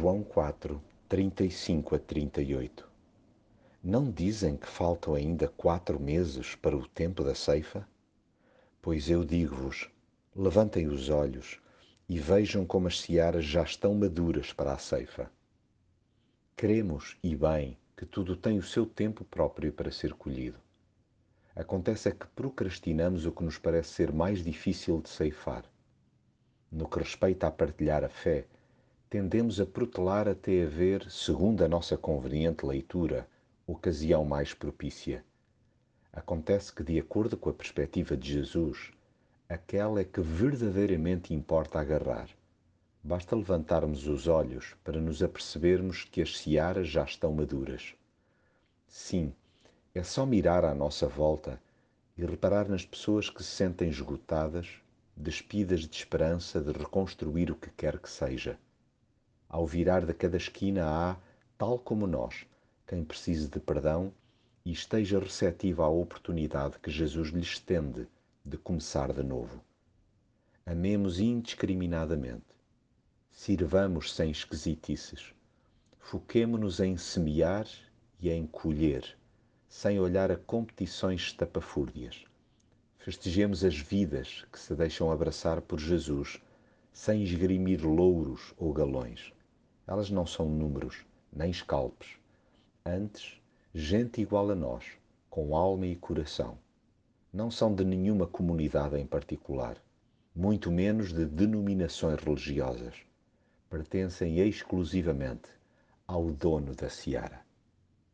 João 4, 35 a 38 Não dizem que faltam ainda quatro meses para o tempo da ceifa? Pois eu digo-vos: levantem os olhos e vejam como as searas já estão maduras para a ceifa. Cremos, e bem, que tudo tem o seu tempo próprio para ser colhido. Acontece é que procrastinamos o que nos parece ser mais difícil de ceifar. No que respeita a partilhar a fé, tendemos a protelar até haver, segundo a nossa conveniente leitura, ocasião mais propícia. Acontece que, de acordo com a perspectiva de Jesus, aquela é que verdadeiramente importa agarrar. Basta levantarmos os olhos para nos apercebermos que as searas já estão maduras. Sim, é só mirar à nossa volta e reparar nas pessoas que se sentem esgotadas, despidas de esperança de reconstruir o que quer que seja. Ao virar de cada esquina há, tal como nós, quem precise de perdão e esteja receptivo à oportunidade que Jesus lhe estende de começar de novo. Amemos indiscriminadamente. Sirvamos sem esquisitices. Foquemo-nos em semear e em colher, sem olhar a competições estapafúrdias. Festejemos as vidas que se deixam abraçar por Jesus, sem esgrimir louros ou galões. Elas não são números, nem escalpes. Antes, gente igual a nós, com alma e coração. Não são de nenhuma comunidade em particular, muito menos de denominações religiosas. Pertencem exclusivamente ao dono da seara.